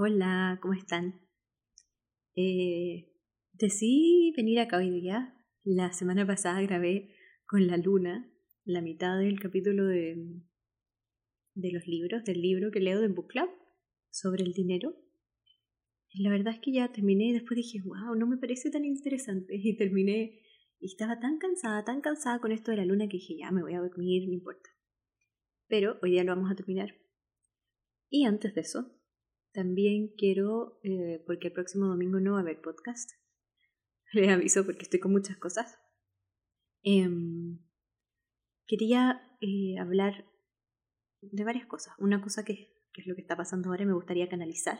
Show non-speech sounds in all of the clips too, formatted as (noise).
Hola, ¿cómo están? Eh, decidí venir acá hoy día. La semana pasada grabé con la luna la mitad del capítulo de, de los libros, del libro que leo de Book Club sobre el dinero. La verdad es que ya terminé y después dije, wow, no me parece tan interesante. (laughs) Y terminé y estaba tan cansada, tan cansada con esto de la luna que dije, ya me voy a dormir, no importa. Pero hoy día lo vamos a terminar. Y antes de eso, también quiero, eh, porque el próximo domingo no va a haber podcast, (laughs) les aviso porque estoy con muchas cosas. Em, quería eh, hablar de varias cosas. Una cosa que, es lo que está pasando ahora, me gustaría canalizar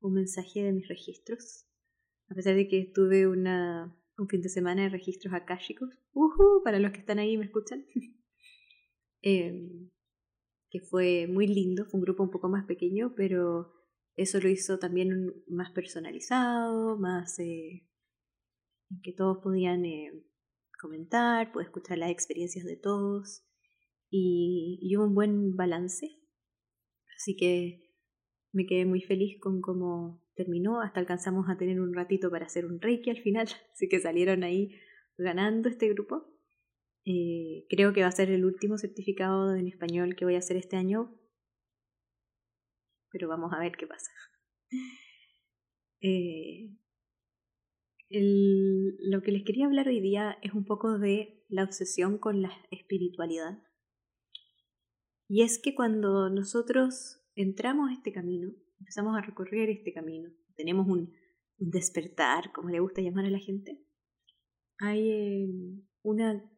un mensaje de mis registros. A pesar de que tuve una, un fin de semana de registros akáshicos, uh para los que están ahí y me escuchan, (laughs) em, que fue muy lindo, fue un grupo un poco más pequeño, pero eso lo hizo también más personalizado, más eh, que todos podían eh, comentar, pude escuchar las experiencias de todos y, y, hubo un buen balance. Así que me quedé muy feliz con cómo terminó, hasta alcanzamos a tener un ratito para hacer un reiki al final, (laughs) así que salieron ahí ganando este grupo. Eh, creo que va a ser el último certificado en español que voy a hacer este año pero vamos a ver qué pasa. (laughs) Eh, lo que les quería hablar hoy día es un poco de la obsesión con la espiritualidad. Y es que cuando nosotros entramos a este camino, empezamos a recorrer este camino, tenemos un, despertar, como le gusta llamar a la gente, hay eh, una,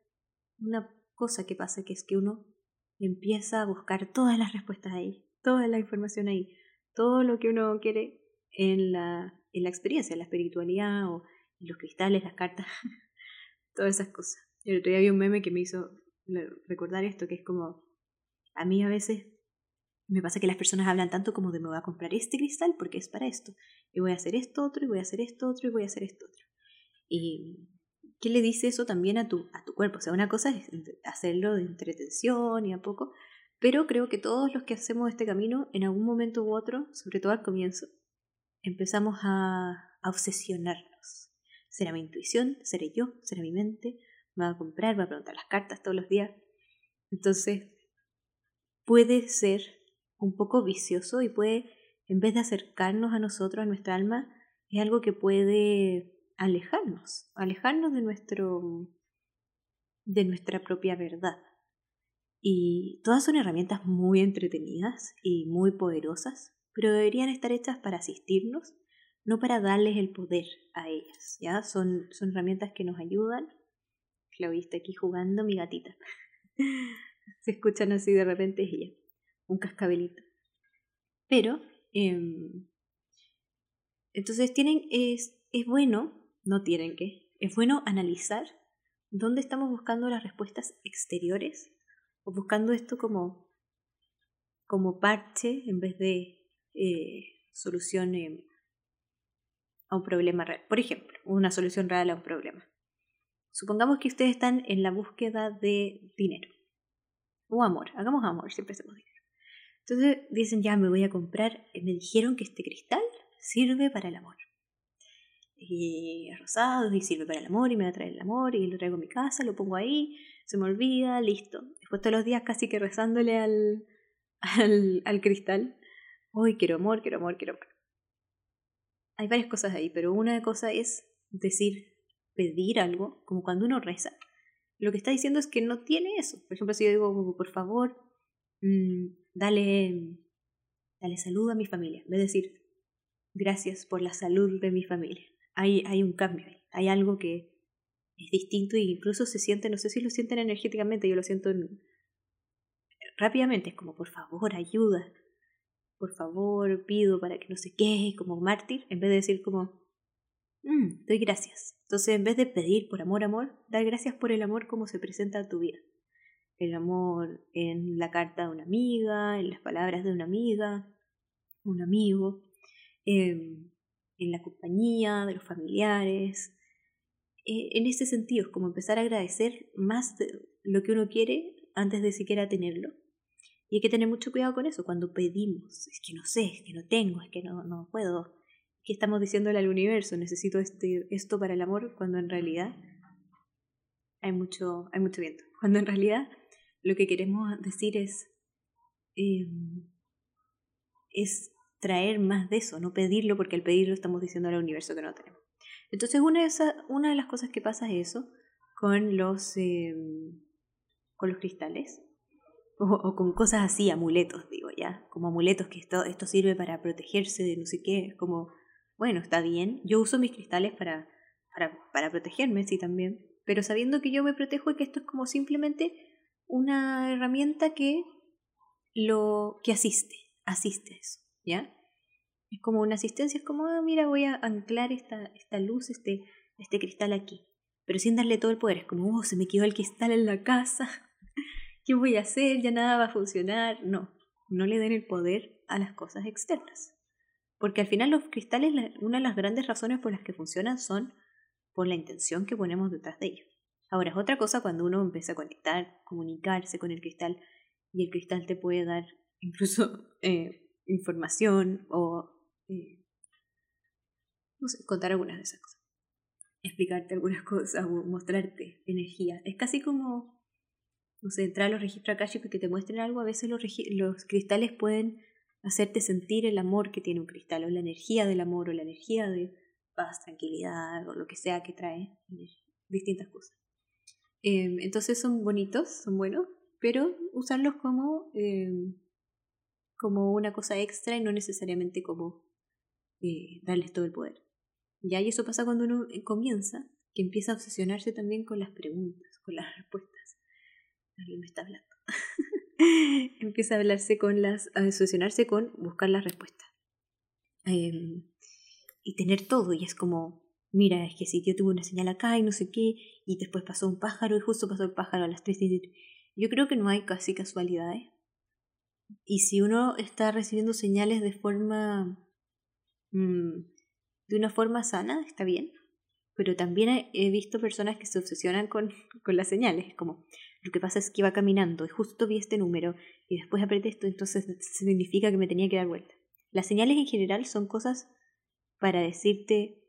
una cosa que pasa que es que uno empieza a buscar todas las respuestas ahí, toda la información ahí, todo lo que uno quiere en la, en la experiencia, en la espiritualidad o en los cristales, las cartas, (laughs) todas esas cosas. El otro día había un meme que me hizo recordar esto, que es como, a mí a veces me pasa que las personas hablan tanto como de me voy a comprar este cristal porque es para esto, y voy a hacer esto otro, y voy a hacer esto otro, y voy a hacer esto otro. Y ¿qué le dice eso también a tu, a tu cuerpo? O sea, una cosa es hacerlo de entretención y a poco, pero creo que todos los que hacemos este camino, en algún momento u otro, sobre todo al comienzo, empezamos a, obsesionarnos. ¿Será mi intuición? ¿Seré yo? ¿Será mi mente? ¿Me va a comprar? ¿Me va a preguntar las cartas todos los días? Entonces, puede ser un poco vicioso y puede, en vez de acercarnos a nosotros, a nuestra alma, es algo que puede alejarnos, alejarnos de nuestro de nuestra propia verdad. Y todas son herramientas muy entretenidas y muy poderosas, pero deberían estar hechas para asistirnos, no para darles el poder a ellas. ¿ya? Son, son herramientas que nos ayudan. Claudia está aquí jugando, mi gatita. (laughs) Se escuchan así de repente, ella, un cascabelito. Pero, em, entonces tienen, es, es bueno, no tienen que, es bueno analizar dónde estamos buscando las respuestas exteriores o buscando esto como, como parche en vez de eh, solución eh, a un problema real. Por ejemplo, una solución real a un problema. Supongamos que ustedes están en la búsqueda de dinero o amor. Hagamos amor, siempre hacemos dinero. Entonces dicen, ya me voy a comprar, me dijeron que este cristal sirve para el amor. Y es rosado y sirve para el amor y me va a traer el amor y lo traigo a mi casa, lo pongo ahí se me olvida, listo. Después todos los días casi que rezándole al, al, al cristal. Uy, quiero amor, quiero amor, quiero amor. Hay varias cosas ahí, pero una cosa es decir, pedir algo, como cuando uno reza. Lo que está diciendo es que no tiene eso. Por ejemplo, si yo digo, por favor, mmm, dale, dale salud a mi familia, en decir, gracias por la salud de mi familia. Hay, hay un cambio hay algo que, es distinto e incluso se siente, no sé si lo sienten energéticamente, yo lo siento rápidamente, es como por favor ayuda, por favor pido para que no se quede como mártir, en vez de decir como mm, doy gracias. Entonces en vez de pedir por amor, amor, dar gracias por el amor como se presenta a tu vida. El amor en la carta de una amiga, en las palabras de una amiga, un amigo, em, en la compañía de los familiares, en ese sentido, es como empezar a agradecer más de lo que uno quiere antes de siquiera tenerlo. Y hay que tener mucho cuidado con eso cuando pedimos. Es que no sé, es que no tengo, es que no, no puedo. ¿Qué estamos diciéndole al universo? Necesito este, esto para el amor, cuando en realidad hay mucho, hay mucho viento. (laughs) Cuando en realidad lo que queremos decir es, em, es traer más de eso, no pedirlo, porque al pedirlo estamos diciendo al universo que no tenemos. Entonces, una de, las cosas que pasa es eso con los, los cristales. O, con cosas así, amuletos, digo ya, como amuletos que esto, sirve para protegerse de no sé qué, como, bueno, está bien, yo uso mis cristales para, para, para protegerme, sí, también, pero sabiendo que yo me protejo y que esto es como simplemente una herramienta que lo que asiste, asiste eso, ¿ya? Es como una asistencia, es como, ah, mira, voy a anclar esta, esta luz, este, este cristal aquí, pero sin darle todo el poder, es como, oh, se me quedó el cristal en la casa, (laughs) ¿qué voy a hacer? Ya nada va a funcionar. No, no le den el poder a las cosas externas. Porque al final los cristales, una de las grandes razones por las que funcionan son por la intención que ponemos detrás de ellos. Ahora, es otra cosa cuando uno empieza a conectar, comunicarse con el cristal y el cristal te puede dar incluso (laughs) eh, información o, eh, no sé, contar algunas de esas cosas. Explicarte algunas cosas o mostrarte energía. Es casi como, no sé, entrar a los registros akashicos que te muestren algo. A veces los, los cristales pueden hacerte sentir el amor que tiene un cristal o la energía del amor o la energía de paz, tranquilidad o lo que sea que trae distintas cosas. Em, entonces son bonitos, son buenos, pero usarlos como, em, como una cosa extra y no necesariamente como eh, darles todo el poder. Ya, y eso pasa cuando uno eh, comienza, que empieza a obsesionarse también con las preguntas, con las respuestas. Alguien me está hablando. (laughs) empieza a hablarse con las, a obsesionarse con buscar las respuestas. Em, y tener todo, y es como, mira, es que si yo tuve una señal acá y no sé qué, y después pasó un pájaro y justo pasó el pájaro a las 3 Yo creo que no hay casi casualidades. Y si uno está recibiendo señales de forma... Mm, de una forma sana, está bien. Pero también he visto personas que se obsesionan con, (laughs) con las señales. Como, lo que pasa es que iba caminando y justo vi este número y después apreté esto, entonces significa que me tenía que dar vuelta. Las señales en general son cosas para decirte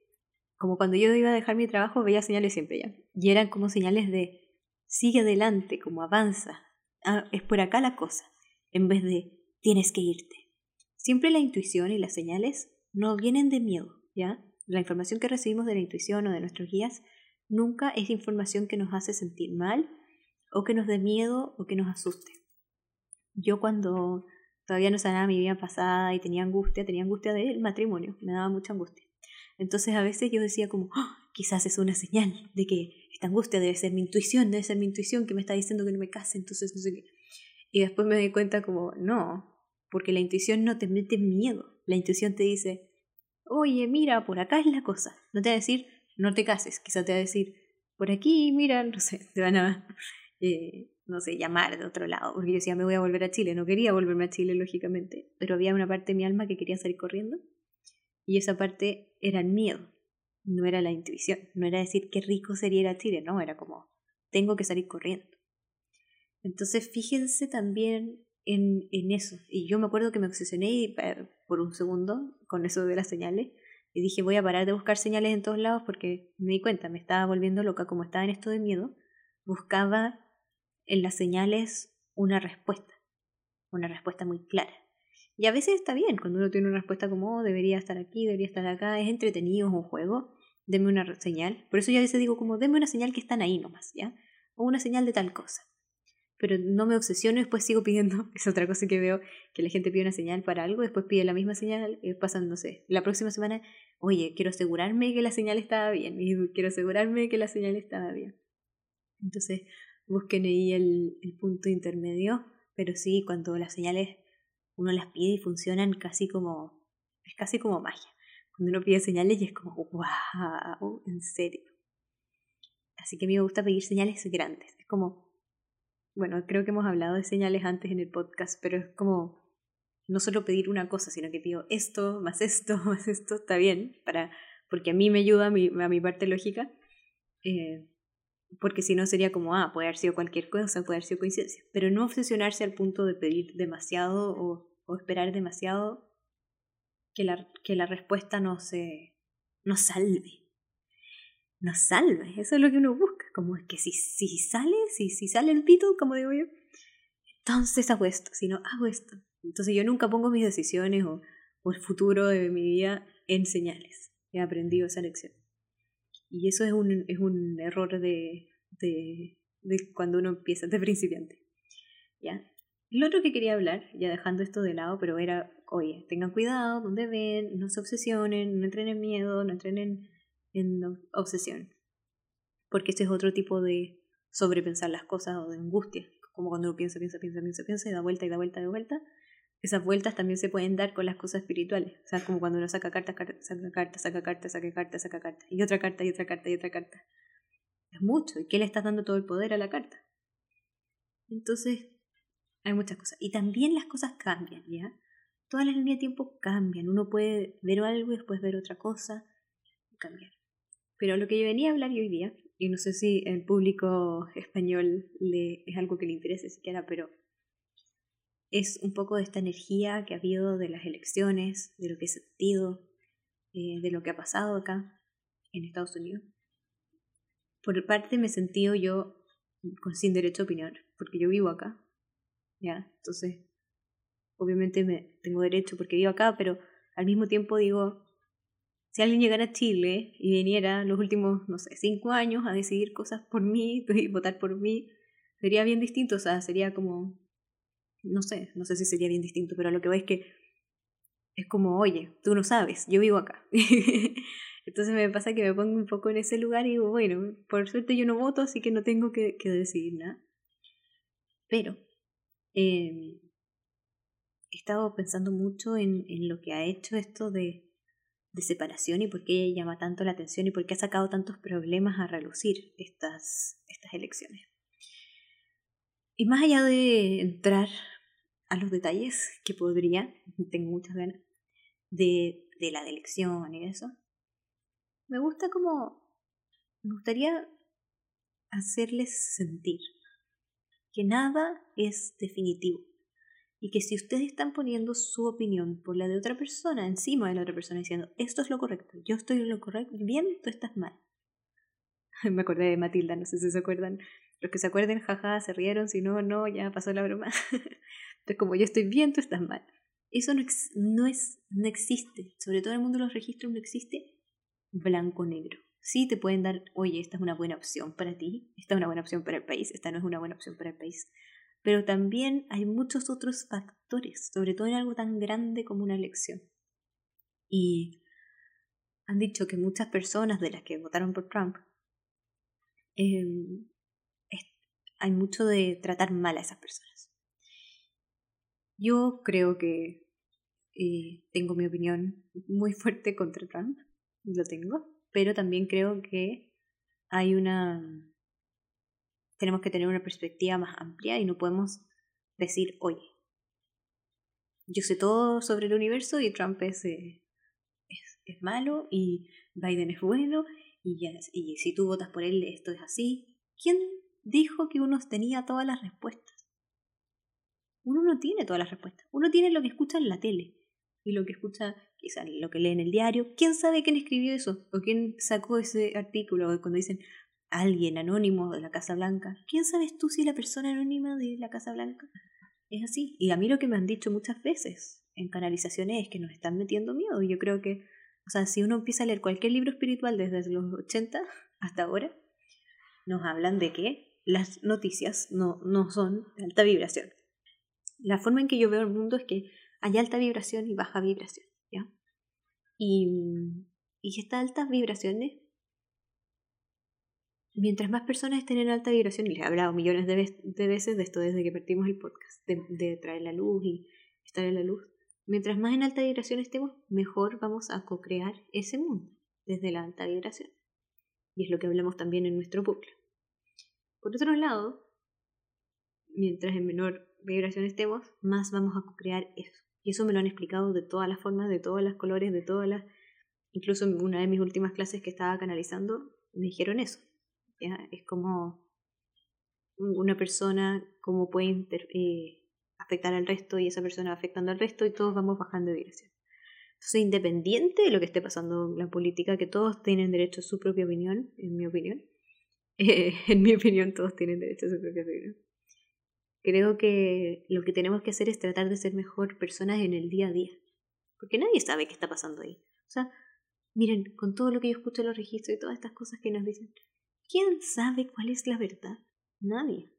como cuando yo iba a dejar mi trabajo veía señales siempre ya. Y eran como señales de sigue adelante, como avanza, ah, es por acá la cosa, en vez de tienes que irte. Siempre la intuición y las señales no vienen de miedo, ¿ya? La información que recibimos de la intuición o de nuestros guías nunca es información que nos hace sentir mal o que nos dé miedo o que nos asuste. Yo cuando todavía no sanaba mi vida pasada y tenía angustia, tenía angustia del matrimonio, me daba mucha angustia. Entonces a veces yo decía como, ¡Ah! quizás es una señal de que esta angustia debe ser mi intuición, debe ser mi intuición que me está diciendo que no me case, entonces no sé qué. Y después me di cuenta como, no, porque la intuición no te mete miedo, la intuición te dice, oye, mira, por acá es la cosa. No te va a decir, no te cases, quizás te va a decir, por aquí, mira, no sé, (laughs) te van a, eh, no sé, llamar de otro lado, porque yo decía, me voy a volver a Chile, no quería volverme a Chile, lógicamente, pero había una parte de mi alma que quería salir corriendo y esa parte era el miedo, no era la intuición, no era decir qué rico sería ir a Chile, no, era como tengo que salir corriendo. Entonces fíjense también en, en eso. Y yo me acuerdo que me obsesioné por un segundo con eso de las señales y dije voy a parar de buscar señales en todos lados porque me di cuenta, me estaba volviendo loca, como estaba en esto de miedo, buscaba en las señales una respuesta, una respuesta muy clara. Y a veces está bien, cuando uno tiene una respuesta como, oh, debería estar aquí, debería estar acá, es entretenido, es un juego, deme una señal. Por eso yo a veces digo como, deme una señal que están ahí nomás, ¿ya? O una señal de tal cosa. Pero no me obsesiono, después sigo pidiendo, (laughs) es otra cosa que veo, que la gente pide una señal para algo, después pide la misma señal, y pasan, no sé, la próxima semana, oye, quiero asegurarme que la señal estaba bien, y quiero asegurarme que la señal estaba bien. Entonces, busquen ahí el, el punto intermedio, pero sí, cuando las señales uno las pide y funcionan casi como, es casi como magia. Cuando uno pide señales y es como, wow, en serio. Así que a mí me gusta pedir señales grandes. Es como, bueno, creo que hemos hablado de señales antes en el podcast, pero es como no solo pedir una cosa, sino que pido esto, más esto, (laughs) más esto, está bien, para, porque a mí me ayuda a mi, a mi parte lógica. Eh, porque si no sería como, ah, puede haber sido cualquier cosa, puede haber sido coincidencia, pero no obsesionarse al punto de pedir demasiado o, o esperar demasiado que la, que la respuesta no se nos salve. Nos salve, eso es lo que uno busca, como es que si, si sale, si, si sale el pito, como digo yo, entonces hago esto, si no hago esto. Entonces yo nunca pongo mis decisiones o, o el futuro de mi vida en señales. He aprendido esa lección. Y eso es un, es un error de, de, de cuando uno empieza, de principiante. ¿Ya? Lo otro que quería hablar, ya dejando esto de lado, pero era, oye, tengan cuidado donde ven, no se obsesionen, no entren en miedo, no entren en, en obsesión. Porque este es otro tipo de sobrepensar las cosas o de angustia. Como cuando uno piensa, piensa, piensa, piensa, piensa y da vuelta y da vuelta y da vuelta. Esas vueltas también se pueden dar con las cosas espirituales. O sea, como cuando uno saca cartas, saca cartas, saca cartas, saca cartas, saca cartas. Y otra carta, y otra carta, y otra carta. Es mucho. ¿Y qué le estás dando todo el poder a la carta? Entonces, hay muchas cosas. Y también las cosas cambian, ¿ya? Todas las líneas de tiempo cambian. Uno puede ver algo y después ver otra cosa. Cambiar. Pero lo que yo venía a hablar hoy día, y no sé si el público español le, es algo que le interese siquiera, pero es un poco de esta energía que ha habido de las elecciones, de lo que he sentido, eh, de lo que ha pasado acá en Estados Unidos. Por parte me he sentido yo con, sin derecho a opinar, porque yo vivo acá, ¿ya? Entonces, obviamente me tengo derecho porque vivo acá, pero al mismo tiempo digo, si alguien llegara a Chile y viniera los últimos, no sé, cinco años a decidir cosas por mí (laughs) y votar por mí, sería bien distinto, o sea, sería como, no sé, no sé si sería bien distinto, pero lo que voy es que es como, oye, tú no sabes, yo vivo acá. (laughs) Entonces me pasa que me pongo un poco en ese lugar y digo, bueno, por suerte yo no voto, así que no tengo que, que decidir nada. Pero eh, he estado pensando mucho en, en, lo que ha hecho esto de, de separación y por qué llama tanto la atención y por qué ha sacado tantos problemas a relucir estas, estas elecciones. Y más allá de entrar a los detalles, que podría, tengo muchas ganas, de, de la elección y eso, me gusta como, me gustaría hacerles sentir que nada es definitivo y que si ustedes están poniendo su opinión por la de otra persona encima de la otra persona diciendo esto es lo correcto, yo estoy en lo correcto, bien, tú estás mal. (laughs) Me acordé de Matilda, no sé si se acuerdan. Los que se acuerden, jaja, se rieron, si no, no, ya pasó la broma. (laughs) Entonces, como yo estoy bien, tú estás mal. Eso no, no, es, no existe. Sobre todo en el mundo de los registros no existe blanco-negro sí te pueden dar, oye, esta es una buena opción para ti, esta es una buena opción para el país, esta no es una buena opción para el país. Pero también hay muchos otros factores, sobre todo en algo tan grande como una elección. Y han dicho que muchas personas de las que votaron por Trump, eh, hay mucho de tratar mal a esas personas. Yo creo que eh, tengo mi opinión muy fuerte contra Trump, lo tengo, pero también creo que hay una... tenemos que tener una perspectiva más amplia y no podemos decir, oye, yo sé todo sobre el universo y Trump es, eh, es, malo y Biden es bueno y, y si tú votas por él esto es así. ¿Quién dijo que uno tenía todas las respuestas? Uno no tiene todas las respuestas. Uno tiene lo que escucha en la tele y lo que escucha quizás lo que lee en el diario. ¿Quién sabe quién escribió eso? ¿O quién sacó ese artículo? Cuando dicen alguien anónimo de la Casa Blanca. ¿Quién sabes tú si la persona anónima de la Casa Blanca es así? Y a mí lo que me han dicho muchas veces en canalizaciones es que nos están metiendo miedo. Y yo creo que, o sea, si uno empieza a leer cualquier libro espiritual desde los 80 hasta ahora, nos hablan de que las noticias no, no son de alta vibración. La forma en que yo veo el mundo es que hay alta vibración y baja vibración. Y, y estas altas vibraciones, mientras más personas estén en alta vibración, y les he hablado millones de, veces de esto desde que partimos el podcast, de, traer la luz y estar en la luz, mientras más en alta vibración estemos, mejor vamos a co-crear ese mundo desde la alta vibración. Y es lo que hablamos también en nuestro bucle. Por otro lado, mientras en menor vibración estemos, más vamos a co-crear eso. Y eso me lo han explicado de todas las formas, de todos los colores, de todas las... Incluso en una de mis últimas clases que estaba canalizando, me dijeron eso. Es como una persona, cómo puede eh, afectar al resto y esa persona afectando al resto y todos vamos bajando de vibración. Entonces, independiente de lo que esté pasando en la política, que todos tienen derecho a su propia opinión, en mi opinión, eh, (laughs) en mi opinión todos tienen derecho a su propia opinión. Creo que lo que tenemos que hacer es tratar de ser mejor personas en el día a día. Porque nadie sabe qué está pasando ahí. O sea, miren, con todo lo que yo escucho en los registros y todas estas cosas que nos dicen, ¿quién sabe cuál es la verdad? Nadie.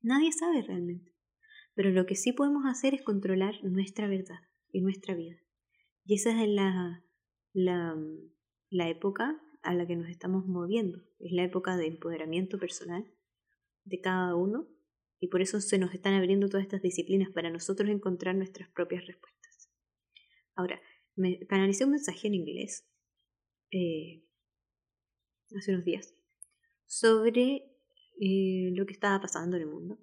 Nadie sabe realmente. Pero lo que sí podemos hacer es controlar nuestra verdad y nuestra vida. Y esa es la, la, la época a la que nos estamos moviendo. Es la época de empoderamiento personal de cada uno y por eso se nos están abriendo todas estas disciplinas para nosotros encontrar nuestras propias respuestas. Ahora, me canalicé un mensaje en inglés eh, hace unos días sobre eh, lo que estaba pasando en el mundo,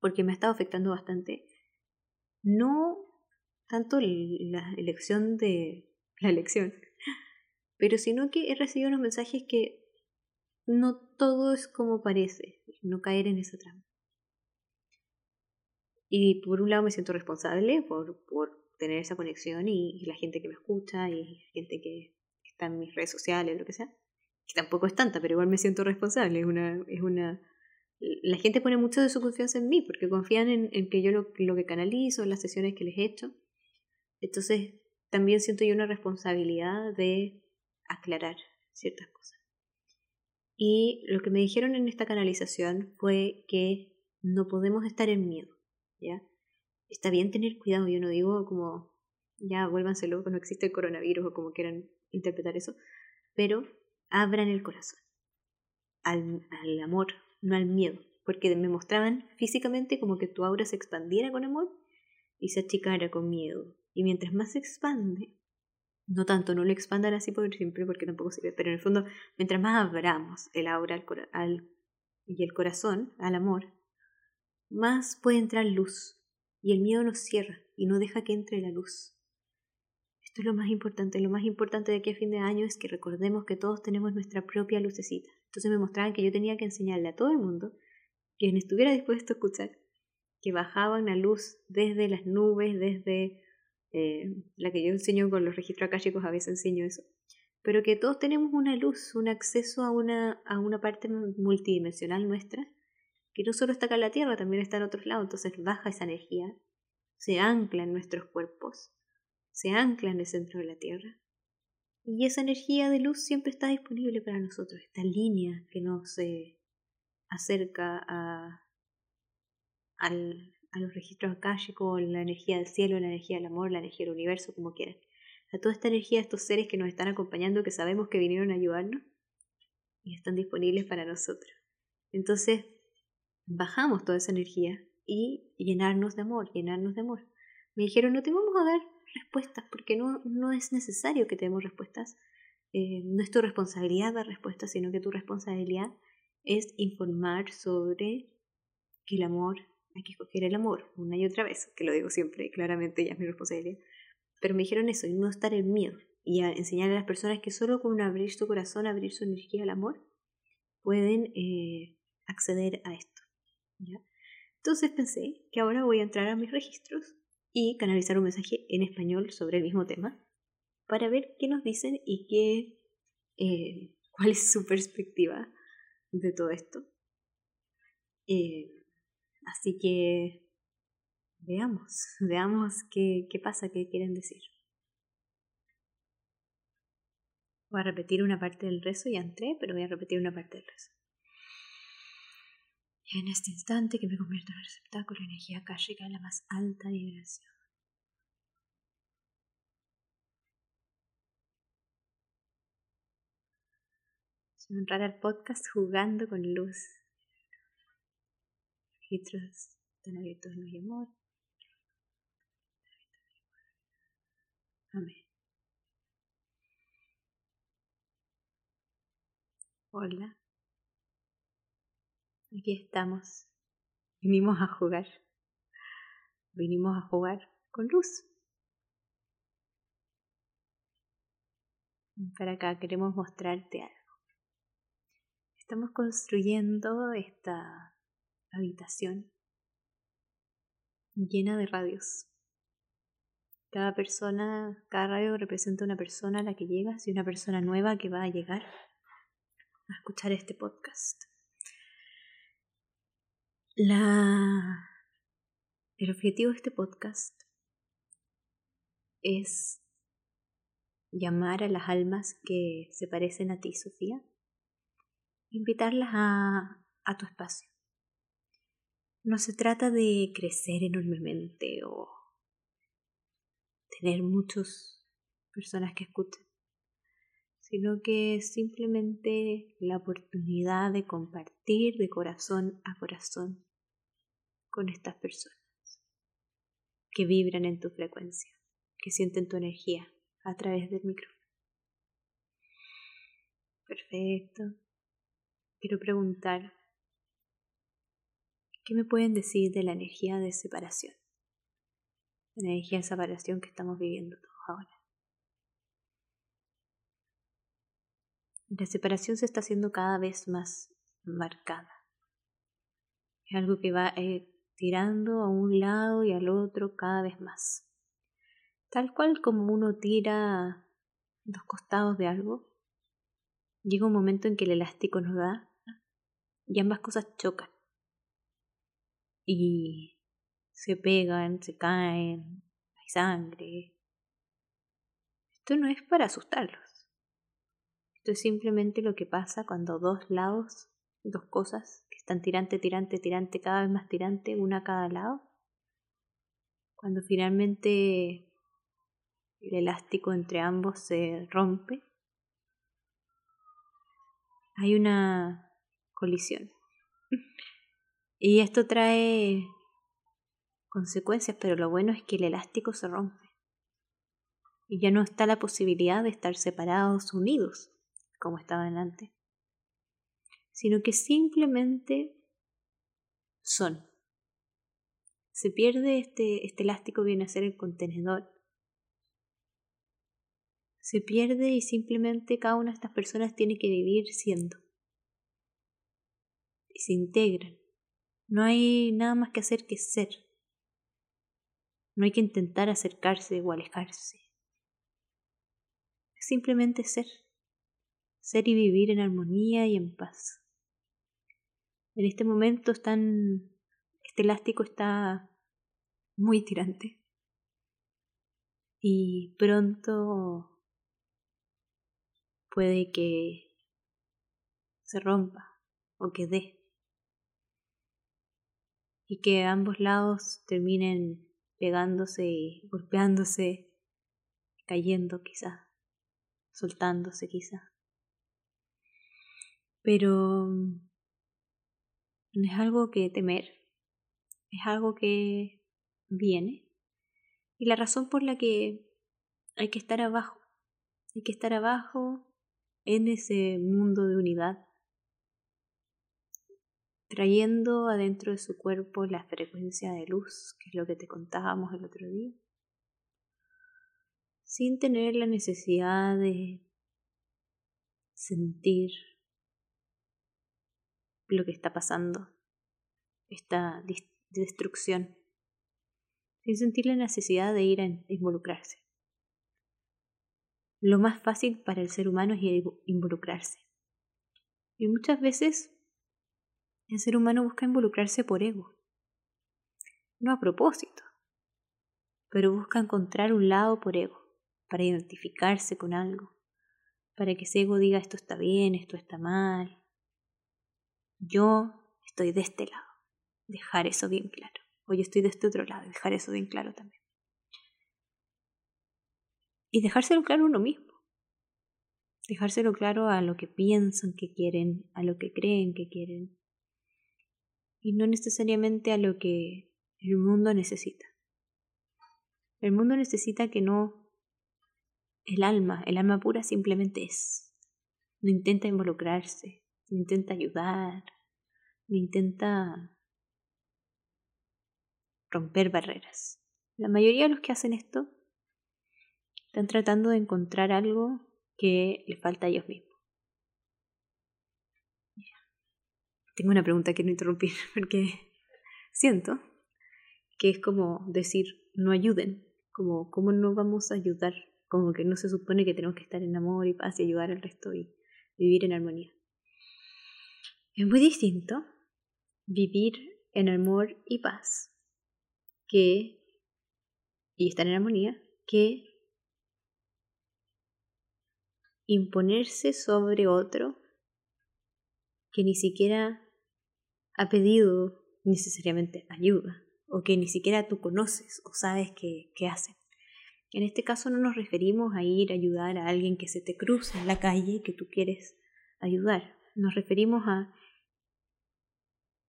porque me ha estado afectando bastante. No tanto la elección de (laughs) la elección, pero sino que he recibido unos mensajes que no todo es como parece, no caer en esa trampa. Y por un lado me siento responsable por, por tener esa conexión y, la gente que me escucha y gente que está en mis redes sociales, lo que sea. Tampoco es tanta, pero igual me siento responsable. Es una, es una... La gente pone mucho de su confianza en mí porque confían en, en que yo lo, lo que canalizo, en las sesiones que les he hecho. Entonces también siento yo una responsabilidad de aclarar ciertas cosas. Y lo que me dijeron en esta canalización fue que no podemos estar en miedo. ¿ya? Está bien tener cuidado, yo no digo como, ya vuélvanse locos, no existe el coronavirus o como quieran interpretar eso, pero abran el corazón al, al amor, no al miedo, porque me mostraban físicamente como que tu aura se expandiera con amor y se achicara con miedo. Y mientras más se expande, no tanto, no lo expandan así por siempre porque tampoco sirve, pero en el fondo, mientras más abramos el aura al, al, y el corazón al amor, más puede entrar luz y el miedo nos cierra y no deja que entre la luz. Esto es lo más importante. Lo más importante de aquí a fin de año es que recordemos que todos tenemos nuestra propia lucecita. Entonces me mostraban que yo tenía que enseñarle a todo el mundo, quien estuviera dispuesto a escuchar, que bajaba una luz desde las nubes, desde eh, la que yo enseño con los registros akáshicos, a veces enseño eso, pero que todos tenemos una luz, un acceso a una, a una parte multidimensional nuestra que no solo está acá en la Tierra, también está en otros lados, entonces baja esa energía, se ancla en nuestros cuerpos, se ancla en el centro de la Tierra. Y esa energía de luz siempre está disponible para nosotros, esta línea que nos eh, acerca a, al, a los registros akáshicos, la energía del cielo, la energía del amor, la energía del universo, como quieran. A toda esta energía de estos seres que nos están acompañando, que sabemos que vinieron a ayudarnos y están disponibles para nosotros. Entonces, bajamos toda esa energía y llenarnos de amor, llenarnos de amor. Me dijeron, no te vamos a dar respuestas porque no, no es necesario que te demos respuestas. Eh, no es tu responsabilidad dar respuestas, sino que tu responsabilidad es informar sobre que el amor, hay que escoger el amor una y otra vez, que lo digo siempre, claramente ya es mi responsabilidad. Pero me dijeron eso, y no estar en miedo, y a enseñar a las personas que solo con abrir su corazón, abrir su energía al amor, pueden eh, acceder a esto. Entonces pensé que ahora voy a entrar a mis registros y canalizar un mensaje en español sobre el mismo tema para ver qué nos dicen y qué, eh, (laughs) cuál es su perspectiva de todo esto. Eh, así que veamos, (laughs) veamos qué, qué pasa, qué quieren decir. Voy a repetir una parte del rezo, ya entré, pero voy a repetir una parte del rezo. En este instante que me convierto en el receptáculo de energía llega en la más alta vibración. Se honrar al podcast jugando con luz. Registros están abiertos en luz y amor. Amén. Hola. Aquí estamos. Vinimos a jugar. Vinimos a jugar con luz. Para acá queremos mostrarte algo. Estamos construyendo esta habitación llena de radios. Cada persona, cada radio representa una persona a la que llegas y una persona nueva que va a llegar a escuchar este podcast. La... El objetivo de este podcast es llamar a las almas que se parecen a ti, Sofía, invitarlas a, a tu espacio. No se trata de crecer enormemente o tener muchas personas que escuchen, sino que es simplemente la oportunidad de compartir de corazón a corazón con estas personas que vibran en tu frecuencia, que sienten tu energía a través del micrófono. Perfecto. Quiero preguntar, ¿qué me pueden decir de la energía de separación? La energía de separación que estamos viviendo todos ahora. La separación se está haciendo cada vez más marcada. Es algo que va eh, tirando a un lado y al otro cada vez más. Tal cual como uno tira dos costados de algo, llega un momento en que el elástico nos da y ambas cosas chocan. Y se pegan, se caen, hay sangre. Esto no es para asustarlos. Esto es simplemente lo que pasa cuando dos lados, dos cosas que están tirante, tirante, tirante, cada vez más tirante, una a cada lado, cuando finalmente el elástico entre ambos se rompe, hay una colisión. Y esto trae consecuencias, pero lo bueno es que el elástico se rompe. Y ya no está la posibilidad de estar separados, unidos, como estaban antes. Sino que simplemente son. Se pierde este, este elástico, viene a ser el contenedor. Se pierde y simplemente cada una de estas personas tiene que vivir siendo se integran. No hay nada más que hacer que ser. No hay que intentar acercarse o alejarse. Simplemente ser. Ser y vivir en armonía y en paz. En este momento están, este elástico está muy tirante. Y pronto puede que se rompa o que dé y que ambos lados terminen pegándose y golpeándose, cayendo quizá, soltándose quizá. Pero no es algo que temer, es algo que viene. Y la razón por la que hay que estar abajo, hay que estar abajo en ese mundo de unidad trayendo adentro de su cuerpo la frecuencia de luz, que es lo que te contábamos el otro día, sin tener la necesidad de sentir lo que está pasando, esta destrucción, sin sentir la necesidad de ir a involucrarse. Lo más fácil para el ser humano es involucrarse. Y muchas veces el ser humano busca involucrarse por ego, no a propósito, pero busca encontrar un lado por ego, para identificarse con algo, para que ese ego diga esto está bien, esto está mal. Yo estoy de este lado, dejar eso bien claro. O yo estoy de este otro lado, dejar eso bien claro también. Y dejárselo claro uno mismo. Dejárselo claro a lo que piensan que quieren, a lo que creen que quieren, y no necesariamente a lo que el mundo necesita. El mundo necesita que no el alma, el alma pura simplemente es. No intenta involucrarse, no intenta ayudar, no intenta romper barreras. La mayoría de los que hacen esto están tratando de encontrar algo que le falta a ellos mismos. tengo una pregunta que no interrumpir (laughs) porque siento que es como decir no ayuden, como cómo no vamos a ayudar, como que no se supone que tenemos que estar en amor y paz y ayudar al resto y vivir en armonía. Es muy distinto vivir en amor y paz que y estar en armonía que imponerse sobre otro que ni siquiera ha pedido necesariamente ayuda o que ni siquiera tú conoces o sabes qué, qué hacen. En este caso no nos referimos a ir a ayudar a alguien que se te cruza en la calle y que tú quieres ayudar. Nos referimos a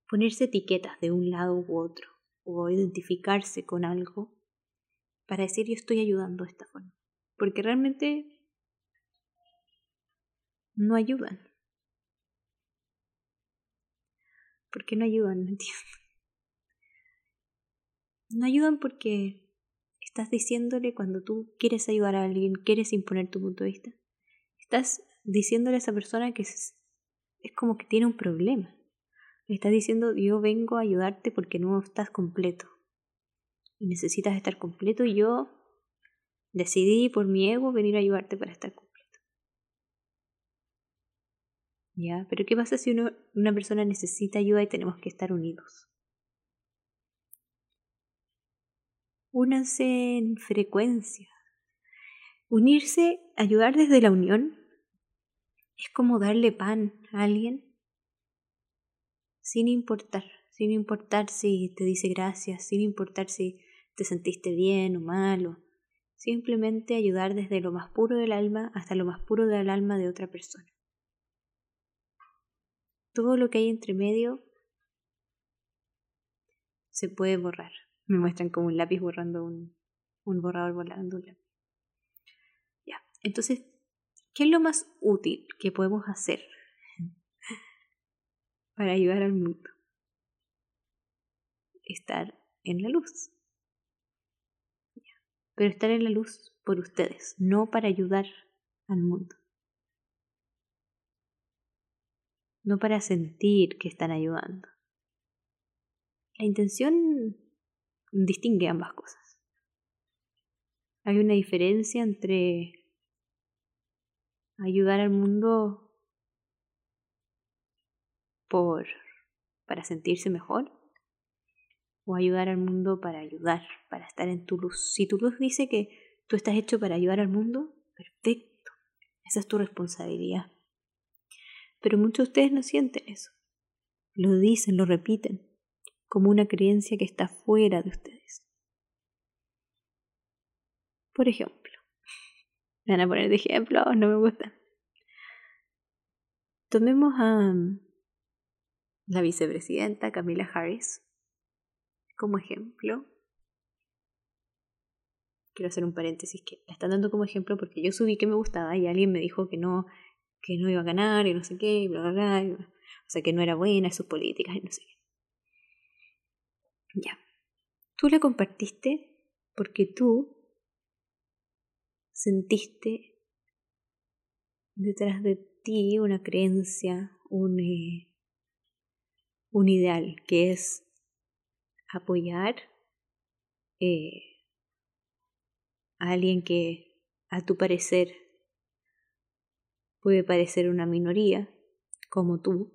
ponerse etiquetas de un lado u otro o identificarse con algo para decir yo estoy ayudando de esta forma. Porque realmente no ayudan. ¿Por qué no ayudan? No entiendo. No ayudan porque estás diciéndole cuando tú quieres ayudar a alguien, quieres imponer tu punto de vista. Estás diciéndole a esa persona que es, es como que tiene un problema. Estás diciendo yo vengo a ayudarte porque no estás completo. Y necesitas estar completo y yo decidí por mi ego venir a ayudarte para estar completo. ¿Ya? Pero ¿qué pasa si una persona necesita ayuda y tenemos que estar unidos? Únanse en frecuencia. Unirse, ayudar desde la unión, es como darle pan a alguien sin importar, sin importar si te dice gracias, sin importar si te sentiste bien o mal, o simplemente ayudar desde lo más puro del alma hasta lo más puro del alma de otra persona todo lo que hay entre medio se puede borrar. Me muestran como un lápiz borrando un, un borrador volando un lápiz. Ya, entonces, ¿qué es lo más útil que podemos hacer para ayudar al mundo? Estar en la luz. Pero estar en la luz por ustedes, no para ayudar al mundo. no para sentir que están ayudando. La intención distingue ambas cosas. Hay una diferencia entre ayudar al mundo por para sentirse mejor o ayudar al mundo para ayudar, para estar en tu luz. Si tu luz dice que tú estás hecho para ayudar al mundo, perfecto. Esa es tu responsabilidad. Pero muchos de ustedes no sienten eso. Lo dicen, lo repiten, como una creencia que está fuera de ustedes. Por ejemplo, me van a poner de ejemplo, no me gusta. Tomemos a la vicepresidenta Camila Harris como ejemplo. Quiero hacer un paréntesis que la están dando como ejemplo porque yo subí que me gustaba y alguien me dijo que no que no iba a ganar y no sé qué, y bla, bla, bla. O sea, que no era buena sus políticas y no sé qué. Ya. Tú la compartiste porque tú sentiste detrás de ti una creencia, un, eh, un ideal, que es apoyar eh, a alguien que a tu parecer Puede parecer una minoría, como tú.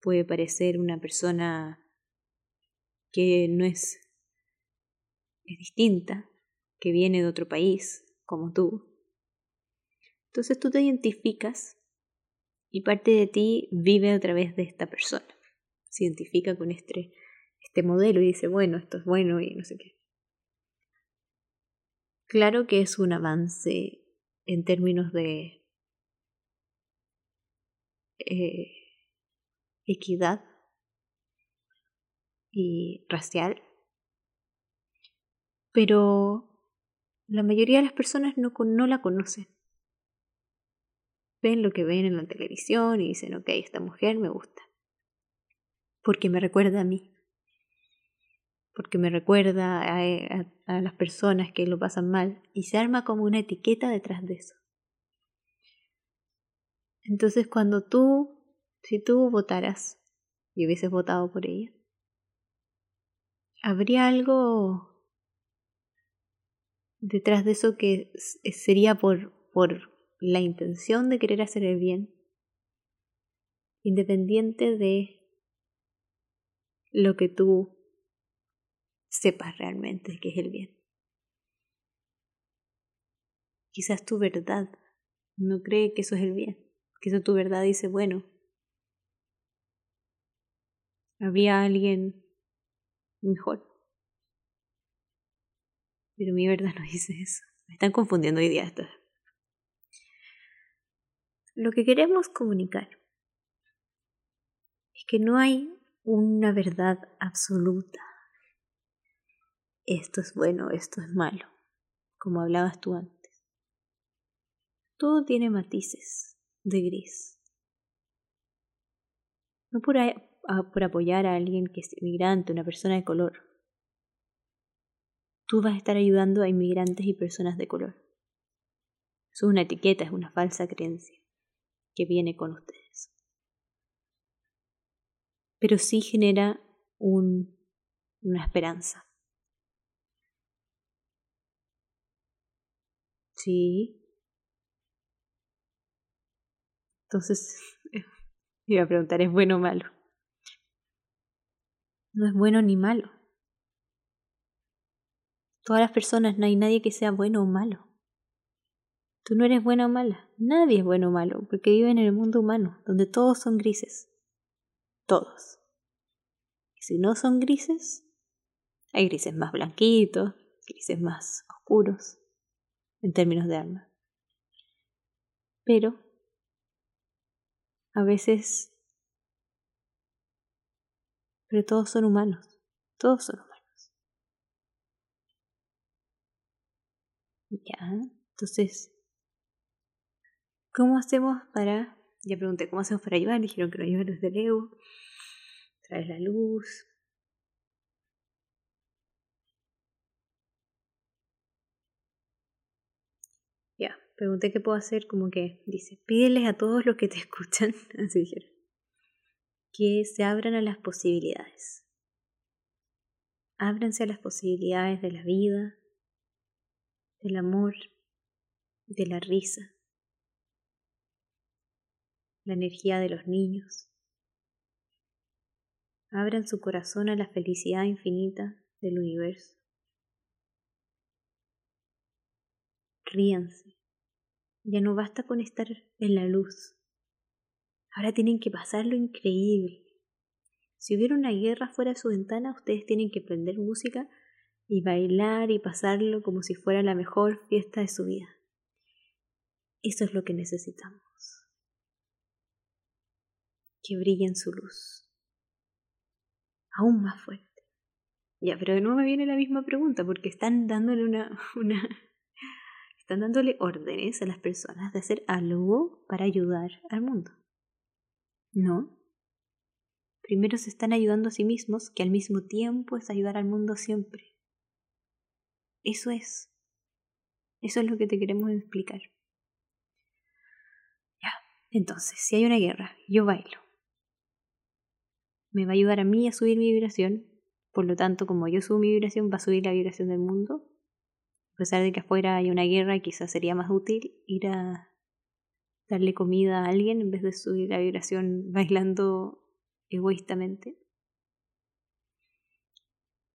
Puede parecer una persona que no es, es distinta, que viene de otro país, como tú. Entonces tú te identificas y parte de ti vive a través de esta persona. Se identifica con este, este modelo y dice, bueno, esto es bueno y no sé qué. Claro que es un avance en términos de eh, equidad y racial, pero la mayoría de las personas no, no la conocen. Ven lo que ven en la televisión y dicen, ok, esta mujer me gusta, porque me recuerda a mí porque me recuerda a, las personas que lo pasan mal y se arma como una etiqueta detrás de eso. Entonces cuando tú si tú votaras y hubieses votado por ella, ¿habría algo detrás de eso que sería por, por la intención de querer hacer el bien, independiente de lo que tú sepas realmente que es el bien? Quizás tu verdad no cree que eso es el bien, que eso tu verdad dice, bueno, había alguien mejor. Pero mi verdad no dice eso. Me están confundiendo hoy día. Lo que queremos comunicar es que no hay una verdad absoluta. Esto es bueno, esto es malo, como hablabas tú antes. Todo tiene matices de gris. No por, apoyar a alguien que es inmigrante, una persona de color. Tú vas a estar ayudando a inmigrantes y personas de color. Eso es una etiqueta, es una falsa creencia que viene con ustedes. Pero sí genera un, una esperanza. Sí, Entonces, (laughs) iba a preguntar, ¿es bueno o malo? No es bueno ni malo. Todas las personas, no hay nadie que sea bueno o malo. Tú no eres buena o mala. Nadie es bueno o malo, porque viven en el mundo humano, donde todos son grises. Todos. Y si no son grises, hay grises más blanquitos, grises más oscuros, en términos de alma. Pero a veces... Pero todos son humanos, todos son humanos. Ya, entonces, ¿cómo hacemos para... Ya pregunté, ¿cómo hacemos para ayudar? Dijeron que lo ayudar desde el ego, traer la luz, Pregunté qué puedo hacer, como que dice, pídeles a todos los que te (laughs) escuchan, así dijeron, que se abran a las posibilidades. Ábranse a las posibilidades de la vida, del amor, de la risa, la energía de los niños. Abran su corazón a la felicidad infinita del universo. Ríanse. Ya no basta con estar en la luz. Ahora tienen que pasar lo increíble. Si hubiera una guerra fuera de su ventana, ustedes tienen que prender música y bailar y pasarlo como si fuera la mejor fiesta de su vida. Eso es lo que necesitamos. Que brille en su luz. Aún más fuerte. Ya, pero de nuevo me viene la misma pregunta, porque están dándole una, (laughs) una están dándole órdenes a las personas de hacer algo para ayudar al mundo. ¿No? Primero se están ayudando a sí mismos, que al mismo tiempo es ayudar al mundo siempre. Eso es. Eso es lo que te queremos explicar. Ya, entonces, si hay una guerra, yo bailo. Me va a ayudar a mí a subir mi vibración, por lo tanto, como yo subo mi vibración, va a subir la vibración del mundo a pesar de que afuera hay una guerra, quizás sería más útil ir a darle comida a alguien en vez de subir la vibración (laughs) bailando egoístamente.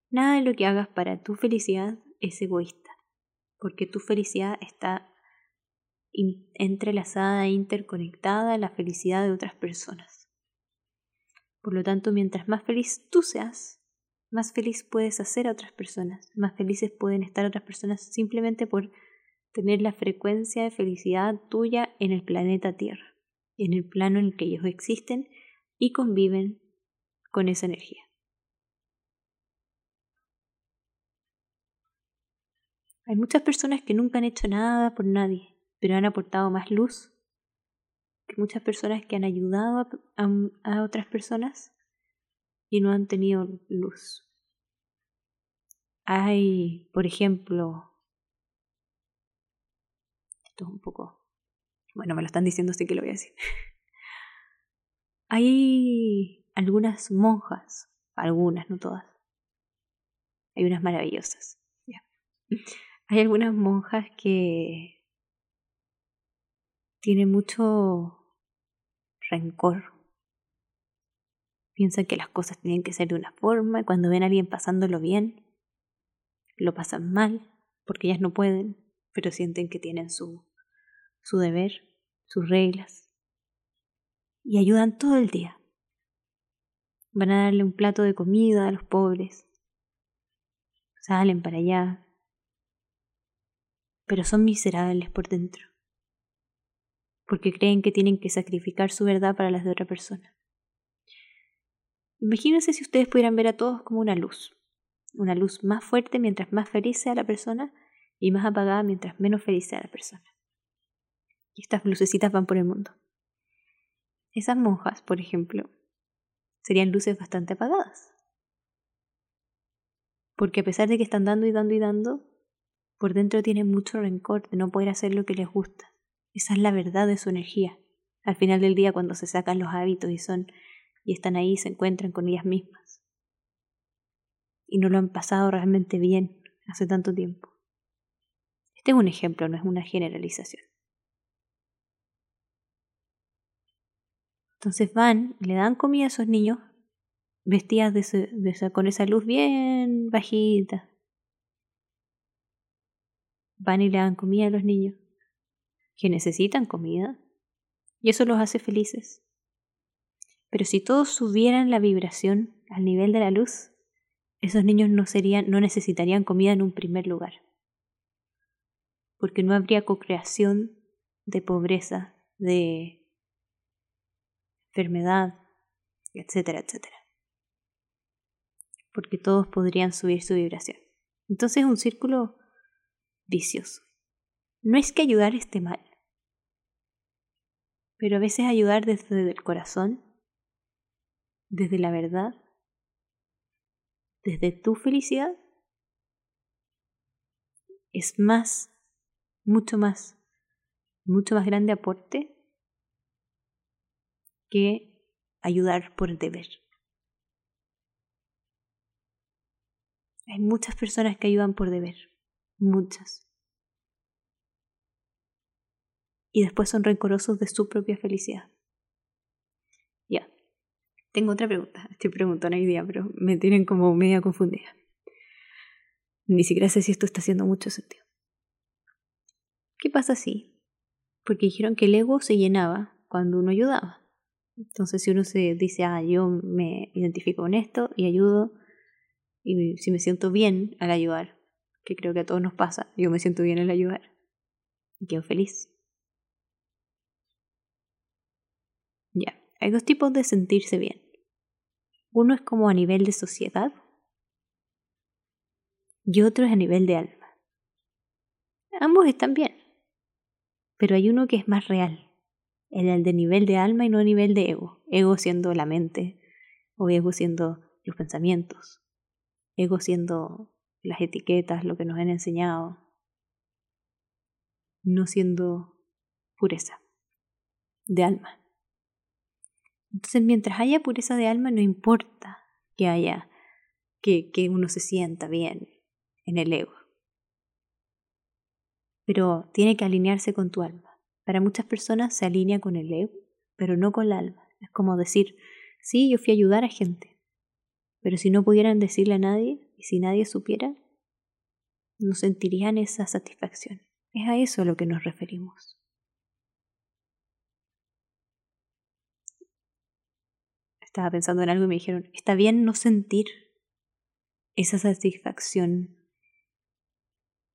Nada de lo que hagas para tu felicidad es egoísta, porque tu felicidad está entrelazada e interconectada a la felicidad de otras personas. Por lo tanto, mientras más feliz tú seas, más feliz puedes hacer a otras personas, más felices pueden estar otras personas simplemente por tener la frecuencia de felicidad tuya en el planeta Tierra, en el plano en el que ellos existen y conviven con esa energía. Hay muchas personas que nunca han hecho nada por nadie, pero han aportado más luz muchas personas que han ayudado a, otras personas y no han tenido luz. Hay, por ejemplo, esto es un poco, bueno, me lo están diciendo, así que lo voy a decir. Hay algunas monjas, algunas, no todas. Hay unas maravillosas. Hay algunas monjas que tienen mucho rencor. Piensan que las cosas tienen que ser de una forma y cuando ven a alguien pasándolo bien, lo pasan mal porque ellas no pueden, pero sienten que tienen su, su deber, sus reglas. Y ayudan todo el día. Van a darle un plato de comida a los pobres. Salen para allá. Pero son miserables por dentro. Porque creen que tienen que sacrificar su verdad para las de otra persona. Imagínense si ustedes pudieran ver a todos como una luz. Una luz más fuerte mientras más feliz sea la persona y más apagada mientras menos feliz sea la persona. Y estas lucecitas van por el mundo. Esas monjas, por ejemplo, serían luces bastante apagadas. Porque a pesar de que están dando y dando y dando, por dentro tienen mucho rencor de no poder hacer lo que les gusta. Esa es la verdad de su energía. Al final del día, cuando se sacan los hábitos y son y están ahí, se encuentran con ellas mismas. Y no lo han pasado realmente bien hace tanto tiempo. Este es un ejemplo, no es una generalización. Entonces van le dan comida a esos niños vestidas con esa luz bien bajita. Van y le dan comida a los niños que necesitan comida y eso los hace felices. Pero si todos subieran la vibración al nivel de la luz, esos niños no serían no necesitarían comida en un primer lugar porque no habría co-creación de pobreza, de enfermedad, etcétera, etcétera. Porque todos podrían subir su vibración. Entonces es un círculo vicioso. No es que ayudar esté mal, pero a veces ayudar desde el corazón, desde la verdad, desde tu felicidad, es más mucho más, mucho más grande aporte que ayudar por deber. Hay muchas personas que ayudan por deber, muchas. Y después son rencorosos de su propia felicidad. Ya. Tengo otra pregunta. Estoy preguntando hoy día, pero me tienen como media confundida. Ni siquiera sé si esto está haciendo mucho sentido. ¿Qué pasa así? Porque dijeron que el ego se llenaba cuando uno ayudaba. Entonces si uno se dice, ah, yo me identifico con esto y ayudo, y si me siento bien al ayudar, que creo que a todos nos pasa, yo me siento bien al ayudar, y quedo feliz. Ya, hay dos tipos de sentirse bien. Uno es como a nivel de sociedad y otro es a nivel de alma. Ambos están bien pero hay uno que es más real, el de nivel de alma y no nivel de ego. Ego siendo la mente, o ego siendo los pensamientos, ego siendo las etiquetas, lo que nos han enseñado, no siendo pureza de alma. Entonces, mientras haya pureza de alma, no importa que haya, que, que uno se sienta bien en el ego pero tiene que alinearse con tu alma. Para muchas personas se alinea con el ego, pero no con el alma. Es como decir, sí, yo fui a ayudar a gente, pero si no pudieran decirle a nadie y si nadie supiera, no sentirían esa satisfacción. Es a eso a lo que nos referimos. Estaba pensando en algo y me dijeron, está bien no sentir esa satisfacción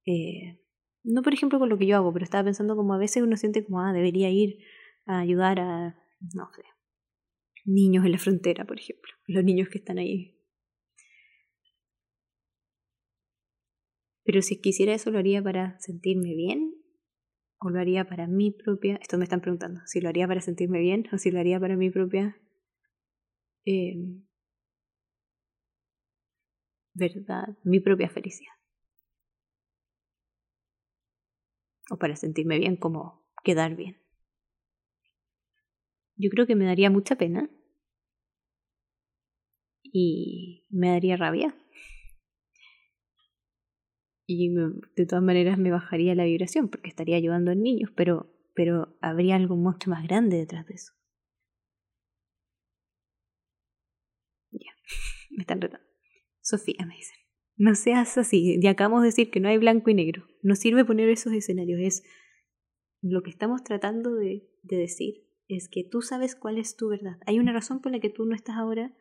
eh, no, por ejemplo, con lo que yo hago, pero estaba pensando como a veces uno siente como, ah, debería ir a ayudar a, no sé, niños en la frontera, por ejemplo, los niños que están ahí. Pero si quisiera eso, lo haría para sentirme bien o lo haría para mi propia, esto me están preguntando, si lo haría para sentirme bien o si lo haría para mi propia eh, verdad, mi propia felicidad. o para sentirme bien como quedar bien. Yo creo que me daría mucha pena y me daría rabia. Y de todas maneras me bajaría la vibración porque estaría ayudando a niños, pero, pero habría algo mucho más grande detrás de eso. Ya, me están retando. Sofía me dice, no seas así, ya acabamos de decir que no hay blanco y negro. No sirve poner esos escenarios, es lo que estamos tratando de, de decir es que tú sabes cuál es tu verdad. Hay una razón por la que tú no estás ahora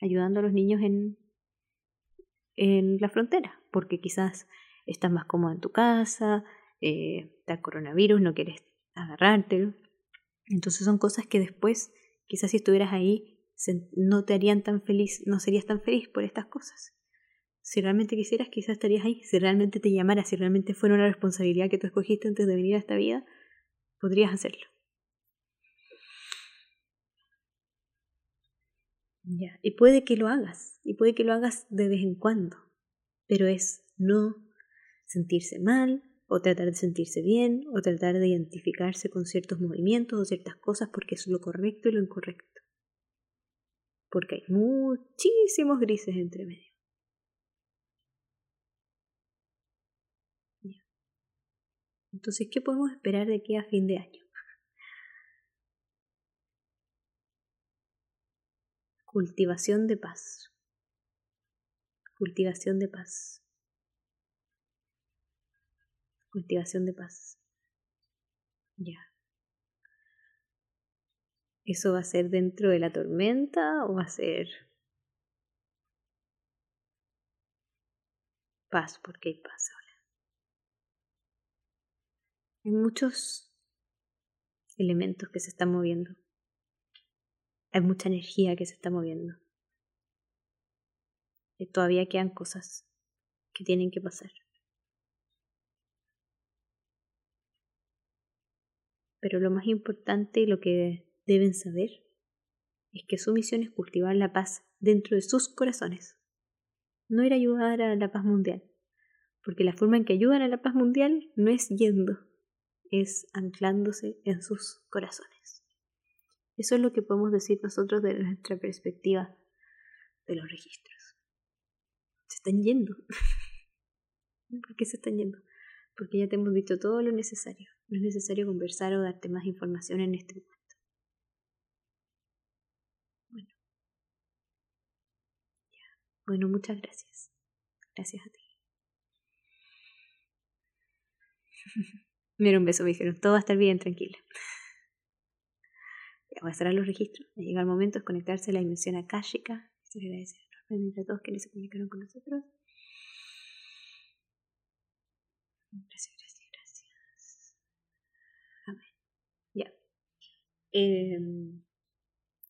ayudando a los niños en, en la frontera, porque quizás estás más cómodo en tu casa, eh, está coronavirus, no quieres agarrártelo. Entonces son cosas que después, quizás si estuvieras ahí, no te harían tan feliz, no serías tan feliz por estas cosas. Si realmente quisieras, quizás estarías ahí. Si realmente te llamara, si realmente fuera una responsabilidad que tú escogiste antes de venir a esta vida, podrías hacerlo. Y puede que lo hagas, y puede que lo hagas de vez en cuando, pero es no sentirse mal, o tratar de sentirse bien, o tratar de identificarse con ciertos movimientos o ciertas cosas porque es lo correcto y lo incorrecto. Porque hay muchísimos grises entre medio. Entonces, ¿qué podemos esperar de aquí a fin de año? Cultivación de paz. Cultivación de paz. Cultivación de paz. Ya. ¿Eso va a ser dentro de la tormenta o va a ser paz? Porque hay paz ahora. Hay muchos elementos que se están moviendo. Hay mucha energía que se está moviendo. Y todavía quedan cosas que tienen que pasar. Pero lo más importante y lo que deben saber es que su misión es cultivar la paz dentro de sus corazones. No ir a ayudar a la paz mundial, porque la forma en que ayudan a la paz mundial no es yendo, es anclándose en sus corazones. Eso es lo que podemos decir nosotros de nuestra perspectiva de los registros. Se están yendo. (laughs) ¿Por qué se están yendo? Porque ya te hemos dicho todo lo necesario. No es necesario conversar o darte más información en este momento. Bueno. Bueno, muchas gracias. Gracias a ti. (laughs) Mira un beso, me dijeron. Todo va a estar bien, tranquila voy a cerrar los registros. Llega el momento de conectarse a la dimensión akáshica. Se le agradece enormemente a todos quienes se comunicaron con nosotros. Gracias, gracias, gracias. Amén. Ya. Em,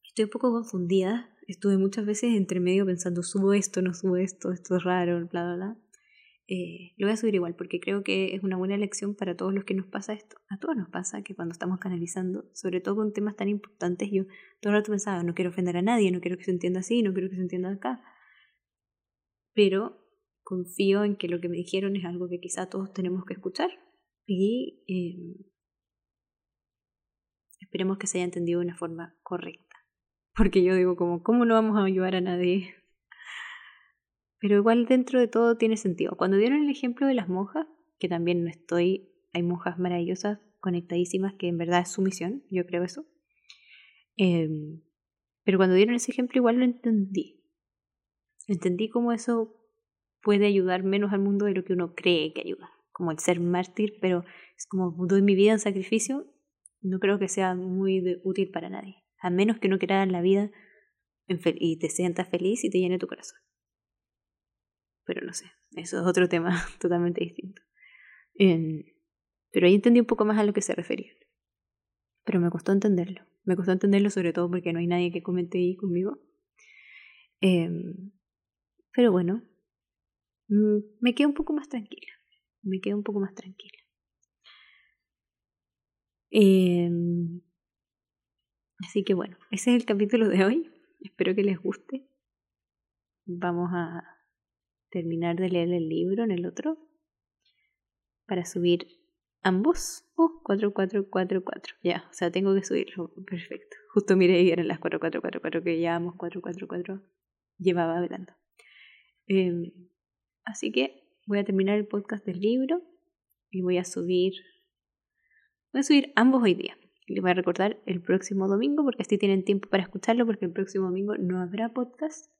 estoy un poco confundida. Estuve muchas veces entre medio pensando, subo esto, no subo esto, esto es raro, bla, bla, bla. Eh, lo voy a subir igual porque creo que es una buena lección para todos los que nos pasa esto. A todos nos pasa que cuando estamos canalizando, sobre todo con temas tan importantes, yo todo el rato pensaba, no quiero ofender a nadie, no quiero que se entienda así, no quiero que se entienda acá. Pero confío en que lo que me dijeron es algo que quizá todos tenemos que escuchar y eh, esperemos que se haya entendido de una forma correcta. Porque yo digo como, ¿cómo no vamos a ayudar a nadie pero igual dentro de todo tiene sentido. Cuando dieron el ejemplo de las monjas, que también no estoy, hay monjas maravillosas, conectadísimas, que en verdad es su misión, yo creo eso. Em, pero cuando dieron ese ejemplo igual lo entendí. Entendí cómo eso puede ayudar menos al mundo de lo que uno cree que ayuda. Como el ser mártir, pero es como doy mi vida en sacrificio, no creo que sea muy útil para nadie. A menos que no quieras la vida y te sientas feliz y te llene tu corazón pero no sé, eso es otro tema (laughs) totalmente distinto. Em, pero ahí entendí un poco más a lo que se refería. Pero me costó entenderlo. Me costó entenderlo sobre todo porque no hay nadie que comente ahí conmigo. Em, pero bueno, mm, me quedo un poco más tranquila. Me quedo un poco más tranquila. Em, así que bueno, ese es el capítulo de hoy. Espero que les guste. Vamos a terminar de leer el libro en el otro para subir ambos. Oh, 4444. Ya, o sea, tengo que subirlo. Perfecto. Justo miré y eran las 4444 que llevamos 444. llevaba hablando. Em, así que voy a terminar el podcast del libro y voy a subir. Voy a subir ambos hoy día. Les voy a recordar el próximo domingo porque así tienen tiempo para escucharlo porque el próximo domingo no habrá podcast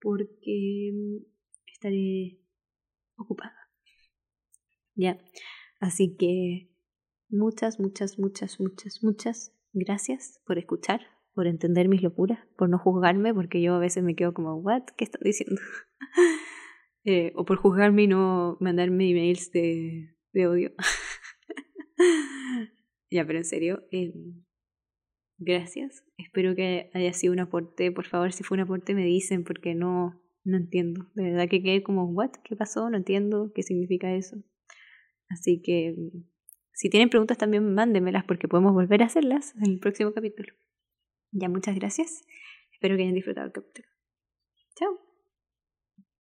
porque em, estaré ocupada. Ya. Así que muchas, muchas, muchas, muchas, muchas gracias por escuchar, por entender mis locuras, por no juzgarme, porque yo a veces me quedo como, ¿what? ¿Qué están diciendo? (laughs) Eh, o por juzgarme y no mandarme emails de, de odio. (laughs) ya, pero en serio, eh, gracias. Espero que haya sido un aporte. Por favor, si fue un aporte, me dicen, porque no, no entiendo. De verdad que quedé como, ¿what? ¿Qué pasó? No entiendo qué significa eso. Así que si tienen preguntas también mándenmelas porque podemos volver a hacerlas en el próximo capítulo. Ya muchas gracias. Espero que hayan disfrutado el capítulo.